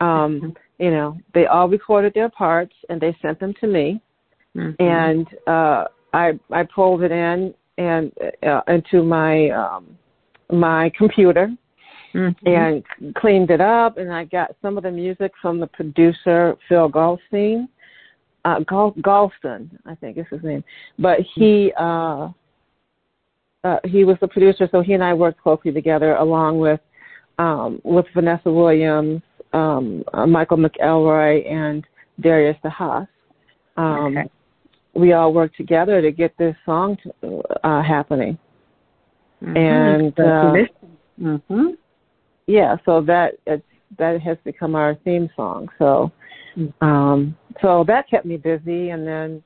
Um, mm-hmm. You know, they all recorded their parts and they sent them to me, mm-hmm. and uh, I I pulled it in and uh, into my um, my computer mm-hmm. and cleaned it up, and I got some of the music from the producer Phil Galstein. Uh, Gal- Galdston, I think is his name, but he uh, uh, he was the producer, so he and I worked closely together, along with um, with Vanessa Williams, um, uh, Michael McElroy, and Darius DeHaas. Um, okay. We all worked together to get this song to, uh, happening, mm-hmm. and uh, mm-hmm. Yeah, so that it's, that has become our theme song. So, um, so that kept me busy, and then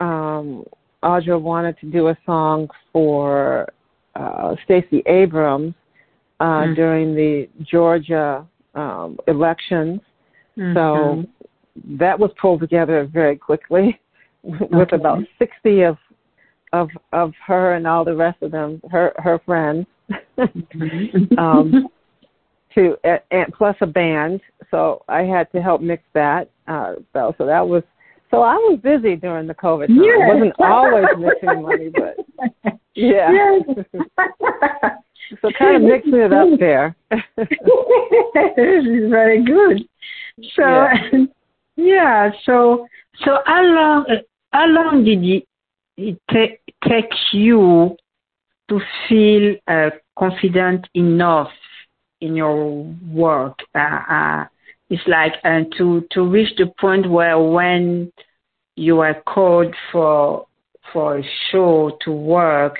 um, Audra wanted to do a song for uh, Stacey Abrams uh, mm-hmm. during the Georgia um, elections. Mm-hmm. So that was pulled together very quickly with okay. about 60 of of of her and all the rest of them, her her friends, mm-hmm. um, to and plus a band. So I had to help mix that. Uh, so, so that was so I was busy during the COVID time. Yes. I wasn't always mixing money, but yeah. Yes. so kind of mixing it up there. this is very good. So yeah. yeah, so so how long how long did it, it take, take you to feel uh, confident enough in your work? Uh, uh, it's like and uh, to to reach the point where when you are called for for a show to work,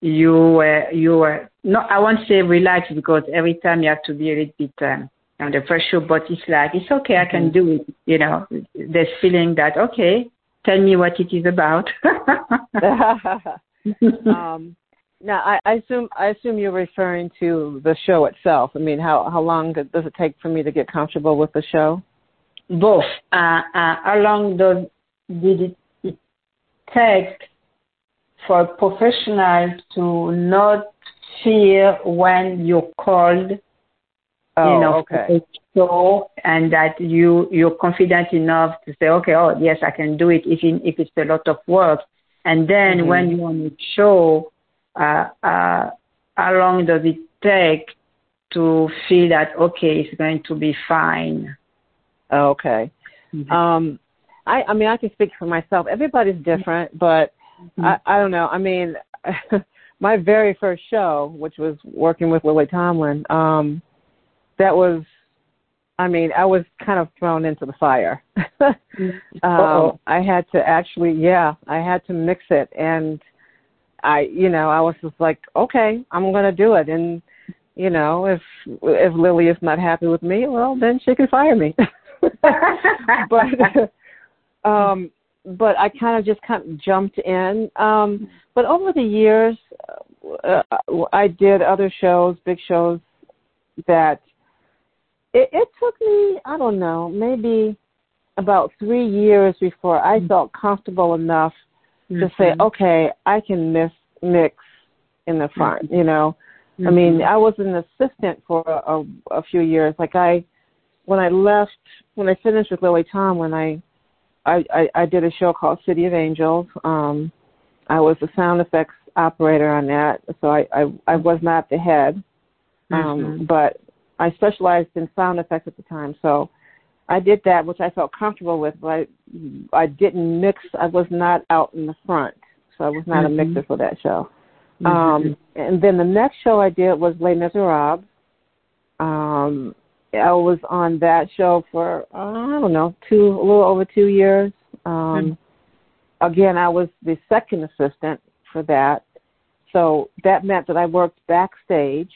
you were you were no I won't say relaxed because every time you have to be a little bit um, under pressure, but it's like it's okay, I can mm-hmm. do it. You know, this feeling that okay, tell me what it is about. um, now, I, I assume I assume you're referring to the show itself. I mean, how how long does it take for me to get comfortable with the show? Both. Uh, uh, how long does did it take for a professional to not fear when you're called? Oh, you know, okay. So, and that you you're confident enough to say, okay, oh yes, I can do it, even if it's a lot of work. And then mm-hmm. when you're on the show, how long does it take to feel that okay, it's going to be fine? Okay. Mm-hmm. Um, I, I mean, I can speak for myself. Everybody's different, but mm-hmm. I, I don't know. I mean, my very first show, which was working with Lily Tomlin, um, that was, I mean, I was kind of thrown into the fire. um, I had to actually, yeah, I had to mix it, and I, you know, I was just like, okay, I'm gonna do it, and you know, if if Lily is not happy with me, well, then she can fire me. but um but I kind of just kind of jumped in. Um, but over the years, uh, I did other shows, big shows that it, it took me, I don't know, maybe about three years before I felt comfortable enough to say, okay, I can miss, mix in the front. You know, I mean, I was an assistant for a, a few years. Like I, when I left, when I finished with Lily Tomlin, I, I, I, I did a show called City of Angels. Um, I was a sound effects operator on that, so I, I, I was not the head, um, Mhm. but I specialized in sound effects at the time. So I did that, which I felt comfortable with, but I, I didn't mix. I was not out in the front, so I was not Mhm. a mixer for that show. Mhm. Um, and then the next show I did was Les Miserables. Um, I was on that show for uh, I don't know two, a little over two years. Um, Again, I was the second assistant for that, so that meant that I worked backstage,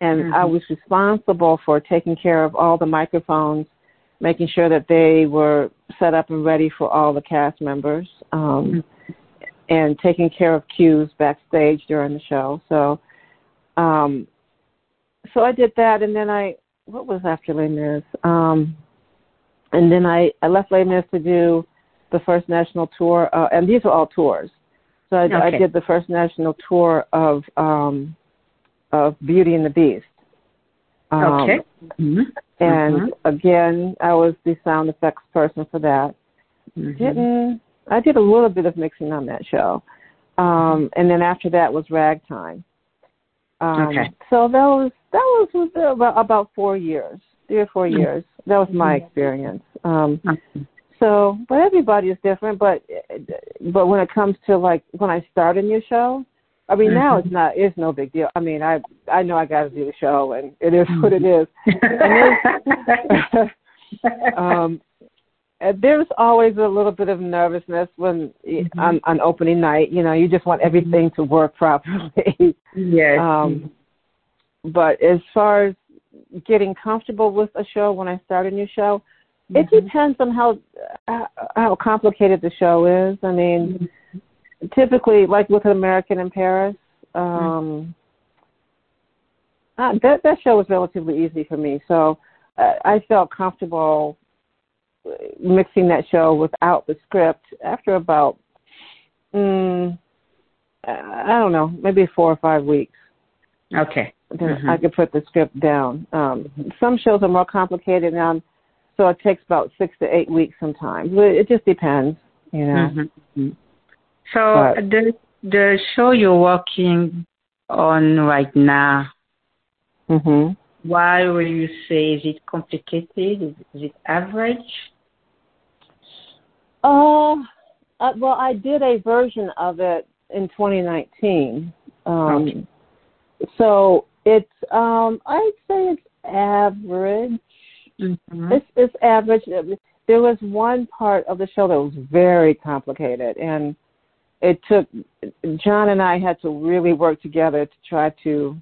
and I Mhm. was responsible for taking care of all the microphones, making sure that they were set up and ready for all the cast members. Um, and taking care of cues backstage during the show. So, um, so I did that, and then I what was after Les Mis? Um, and then I I left Les Mis to do the first national tour, uh, and these are all tours. So I, I did the first national tour of um, of Beauty and the Beast. Um, okay. Mhm. And Mhm. again, I was the sound effects person for that Mhm. didn't I did a little bit of mixing on that show. Um and then after that was ragtime. Um Okay. so that was that was, was about about four years. Three or 4 Mhm. years. That was my experience. Um Mhm. so but everybody is different but but when it comes to like when I start a new show, I mean now it's not it's no big deal. I mean I I know I gotta do the show and it is what it is. um, uh, there's always a little bit of nervousness when Mhm. on, on opening night. You know, you just want everything to work properly. yes. um, but as far as getting comfortable with a show when I start a new show, it Mhm. depends on how how complicated the show is. I mean, typically, like with an American in Paris, um, uh, that that show was relatively easy for me. So uh, I felt comfortable uh, mixing that show without the script after about mm, I don't know, maybe four or five weeks. Okay. Then Mhm. I could put the script down. Um, some shows are more complicated, um, so it takes about six to eight weeks sometimes. It just depends, you know. Mhm. So the the show you're working on right now, hmm why will you say is it complicated? Is, is it average? Uh, uh, well, I did a version of it in 2019. Um, Okay. So it's, um, I'd say it's average. Mm-hmm. It's, it's average. There was one part of the show that was very complicated, and it took Jon and I had to really work together to try to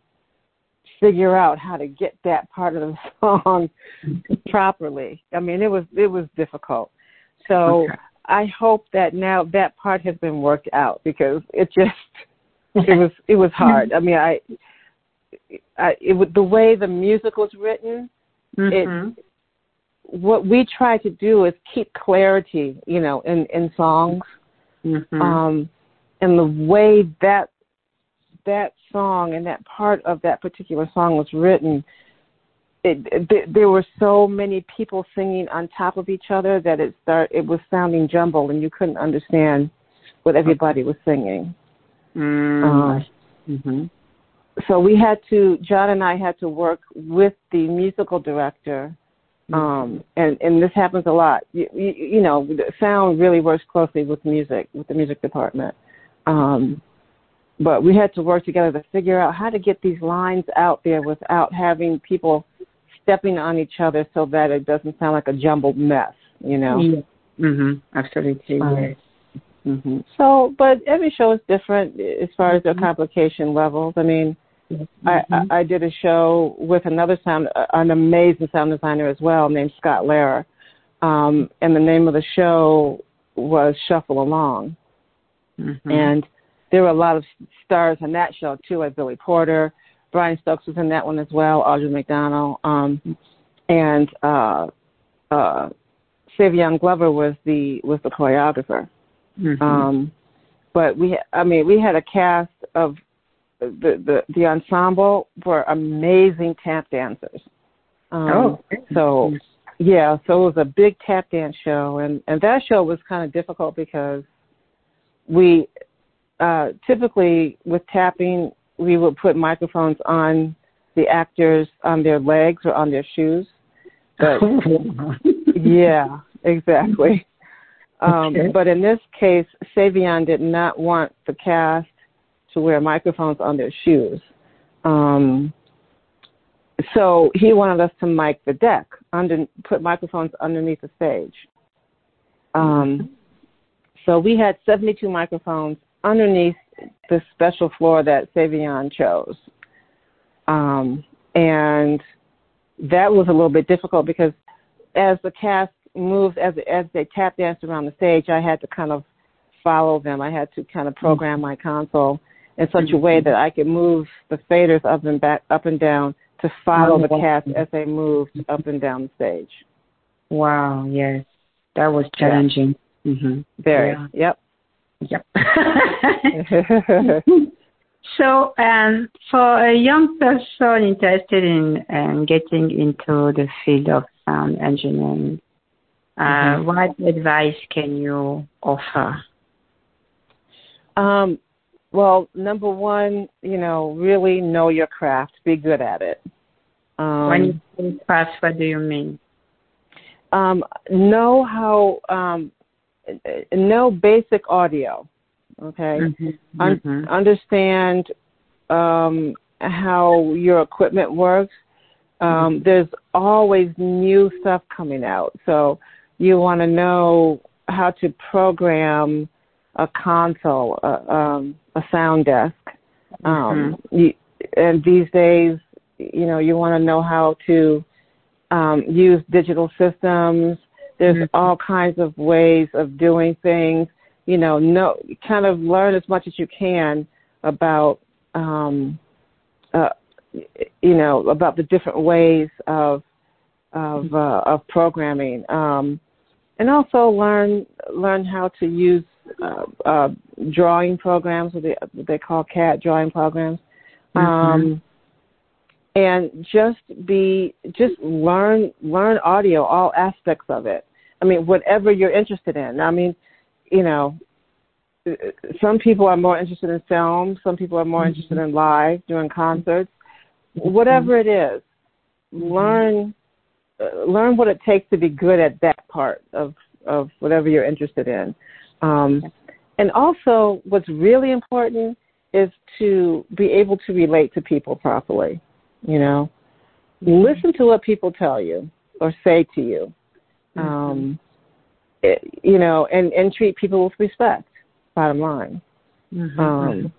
figure out how to get that part of the song properly. I mean, it was it was difficult. So Okay. I hope that now that part has been worked out because it just it was it was hard. I mean, I, I it was the way the music was written. Mhm. What we try to do is keep clarity, you know, in in songs. Mhm. Um, and the way that that song and that part of that particular song was written, it, it, there were so many people singing on top of each other that it start it was sounding jumbled and you couldn't understand what everybody was singing. Mm. Um, Mhm. so we had to Jon and I had to work with the musical director um and and this happens a lot you, you, you know the sound really works closely with music with the music department um but we had to work together to figure out how to get these lines out there without having people stepping on each other so that it doesn't sound like a jumbled mess you know. Mhm. Absolutely. Um, yes. Mhm. so but every show is different as far as their Mhm. complication levels i mean I, Mhm. I I did a show with another sound, an amazing sound designer as well, named Scott Lehrer, um, and the name of the show was Shuffle Along. Mhm. And there were a lot of stars on that show too, like Billy Porter, Brian Stokes was in that one as well, Audra McDonald, um, and uh, uh, Savion Glover was the was the choreographer. Mhm. Um, but we, I mean, we had a cast of the the, the ensemble were amazing tap dancers. Um, oh, so yeah, so it was a big tap dance show, and and that show was kind of difficult because we uh, typically with tapping we would put microphones on the actors on their legs or on their shoes. But yeah, exactly. Um, Okay. But in this case, Savion did not want the cast to wear microphones on their shoes. Um, so he wanted us to mic the deck, under, put microphones underneath the stage. Um, so we had 72 microphones underneath the special floor that Savion chose. Um, and that was a little bit difficult because as the cast moved, as as they tap danced around the stage, I had to kind of follow them. I had to kind of program my console in such a way that I could move the faders up and back, up and down to follow the cast as they moved up and down the stage. wow, yes, that was challenging. hmm Very. Yeah. Yep. Yep. so, um, for a young person interested in um, getting into the field of sound engineering, uh, Mhm. what advice can you offer? Um, well, number one, you know, really know your craft. Be good at it. Um, when you say fast, what do you mean? um, know how um, know basic audio. Okay, Mhm. Un- Mhm. understand um, how your equipment works. Um, there's always new stuff coming out, so you want to know how to program a console, a, um, a sound desk. Um, you, and these days, you know, you want to know how to um, use digital systems. There's Mhm. all kinds of ways of doing things. You know, know kind of learn as much as you can about, um, uh, you know, about the different ways of of uh, of programming, um, and also learn learn how to use uh, uh, drawing programs, what they, what they call CAD drawing programs. Um, and just be just learn learn audio all aspects of it. I mean whatever you're interested in. I mean you know some people are more interested in film some people are more interested in live doing concerts. Whatever it is learn uh, learn what it takes to be good at that part of of whatever you're interested in um and also what's really important is to be able to relate to people properly you know? Listen to what people tell you or say to you. Um it, you know and and treat people with respect bottom line. Mhm. um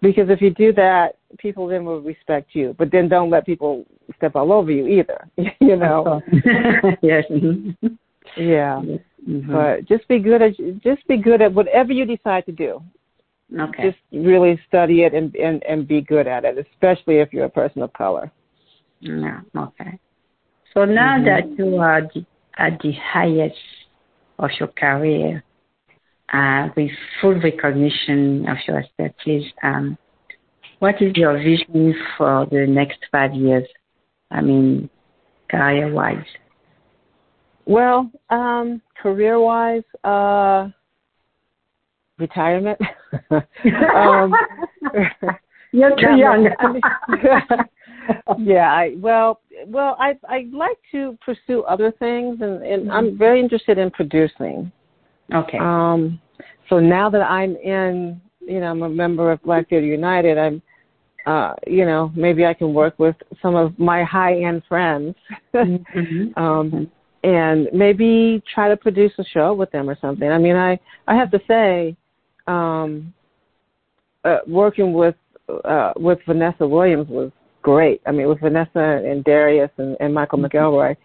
because if you do that people then will respect you but then don't let people step all over you either you know? Yes. Mhm. yeah Mhm. but just be good at just be good at whatever you decide to do okay. just really study it and and and be good at it especially if you're a person of color Yeah, okay. So now Mhm. that you are the, at the highest of your career, uh, with full recognition of your expertise, um, what is your vision for the next five years? I mean, career-wise. Well, um, career wise, uh, retirement. um, You're too young. I mean- yeah, I, well, well, I I like to pursue other things, and, and I'm very interested in producing. okay. Um, so now that I'm in, you know, I'm a member of Black Theater United, I'm, uh, you know, maybe I can work with some of my high end friends. Mhm. um, and maybe try to produce a show with them or something. I mean, I I have to say, um, uh, working with uh, with Vanessa Williams was great. I mean, with Vanessa and Darius and, and Michael McElroy,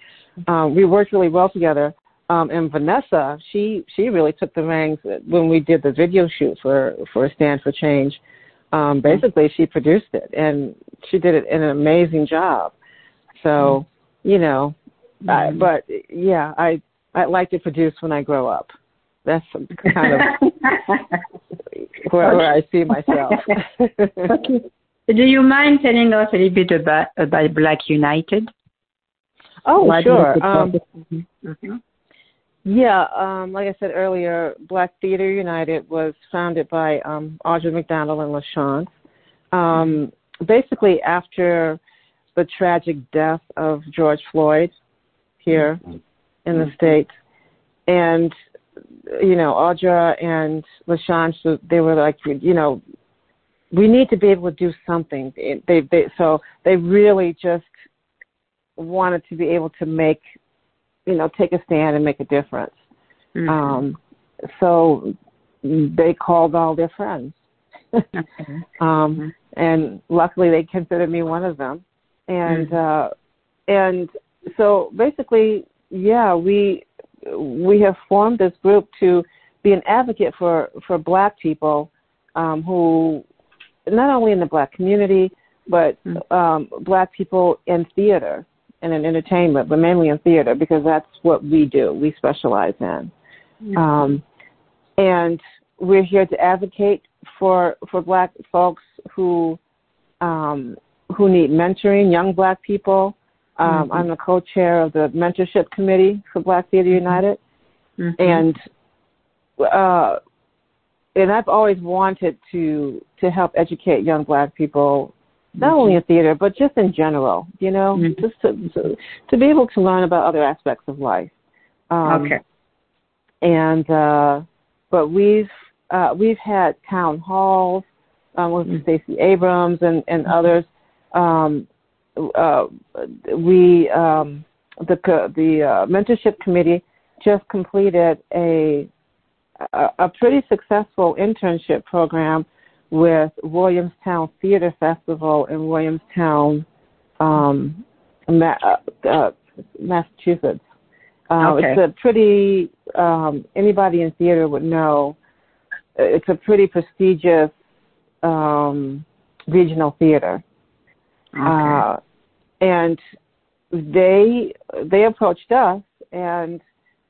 um, we worked really well together. Um, and Vanessa, she she really took the reins when we did the video shoot for for Stand for Change. Um, basically, she produced it, and she did it in an amazing job. So, you know, I, Mhm. but yeah, I I'd like to produce when I grow up. That's kind of where, where I see myself. okay. Do you mind telling us a little bit about, about Black United? Oh, sure. Um, mm-hmm. Yeah, um, like I said earlier, Black Theater United was founded by um, Audra McDonald and LaChanze. Um, basically, after the tragic death of George Floyd here in the States, and you know, Audra and LaChanze, so they were like, you know, we need to be able to do something. They, they, so they really just wanted to be able to make, you know, take a stand and make a difference. Mm-hmm. Um, so they called all their friends. um, mm-hmm. and luckily they considered me one of them. And, mm-hmm. uh, and so basically, yeah, we, we have formed this group to be an advocate for, for black people um, who, not only in the black community, but mm-hmm. um, black people in theater and in entertainment, but mainly in theater because that's what we do. We specialize in. Mm-hmm. Um, and we're here to advocate for for black folks who um, who need mentoring, young black people, um, mm-hmm. I'm the co-chair of the mentorship committee for Black Theater mm-hmm. United, mm-hmm. and uh, and I've always wanted to to help educate young Black people, not mm-hmm. only in theater but just in general. You know, mm-hmm. just to, to, to be able to learn about other aspects of life. Um, okay. And uh, but we've uh, we've had town halls um, with mm-hmm. Stacey Abrams and and others. Um, uh, we um, the the uh, mentorship committee just completed a, a, a pretty successful internship program with Williamstown Theater Festival in Williamstown, um, Ma- uh, uh, Massachusetts. Uh, okay. It's a pretty um, anybody in theater would know. It's a pretty prestigious um, regional theater. Okay. Uh, and they they approached us and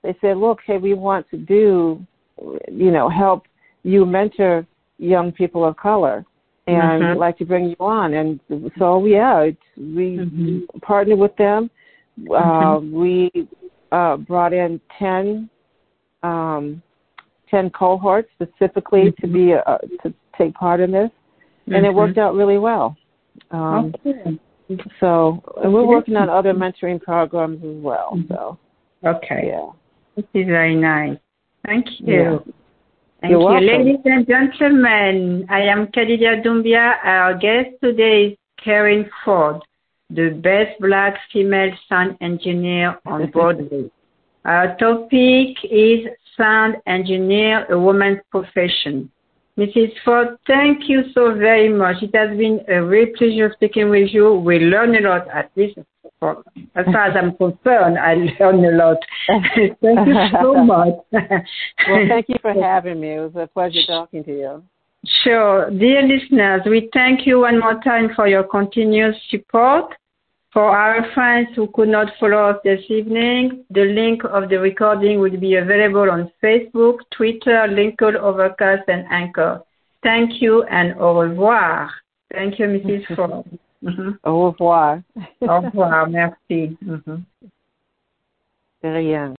they said, "Look, hey, we want to do, you know, help you mentor young people of color, and mm-hmm. like to bring you on." And so, yeah, we mm-hmm. partnered with them. Uh, mm-hmm. we uh, brought in ten um, ten cohorts specifically to be a, uh, to take part in this, and it mm-hmm. worked out really well. Um, okay. So, and we're working on other mentoring programs as well. Mm-hmm. So, okay, yeah, this is very nice. Thank you. Yeah. Thank You're you, welcome. ladies and gentlemen. I am Kadidia Doumbia. Our guest today is Carin Ford, the best black female sound engineer on Broadway. Our topic is sound engineer, a woman's profession. Mrs. Ford, thank you so very much. It has been a real pleasure speaking with you. We learn a lot, at least for, as far as I'm concerned, I learn a lot. thank you so much. well, thank you for having me. It was a pleasure talking to you. Sure. Dear listeners, we thank you one more time for your continuous support. For our friends who could not follow us this evening, the link of the recording will be available on Facebook, Twitter, LinkedIn, Overcast, and Anchor. Thank you and au revoir. Thank you, Mrs. Ford. Mm-hmm. Au revoir. au revoir. Merci. Mm-hmm. De rien.